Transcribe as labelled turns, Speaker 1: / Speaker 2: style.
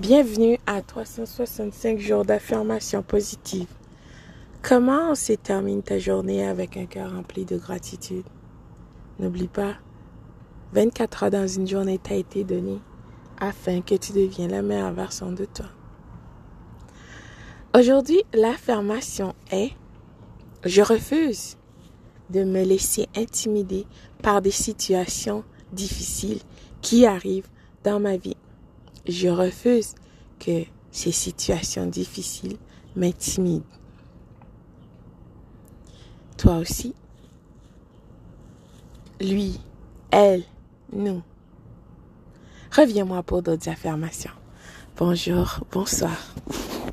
Speaker 1: Bienvenue à 365 jours d'affirmation positive. Comment se termine ta journée avec un cœur rempli de gratitude? N'oublie pas, 24 heures dans une journée t'a été donnée afin que tu deviennes la meilleure version de toi. Aujourd'hui, l'affirmation est Je refuse de me laisser intimider par des situations difficiles qui arrivent dans ma vie. Je refuse que ces situations difficiles m'intimident. Toi aussi. Lui, elle, nous. Reviens-moi pour d'autres affirmations. Bonjour, bonsoir.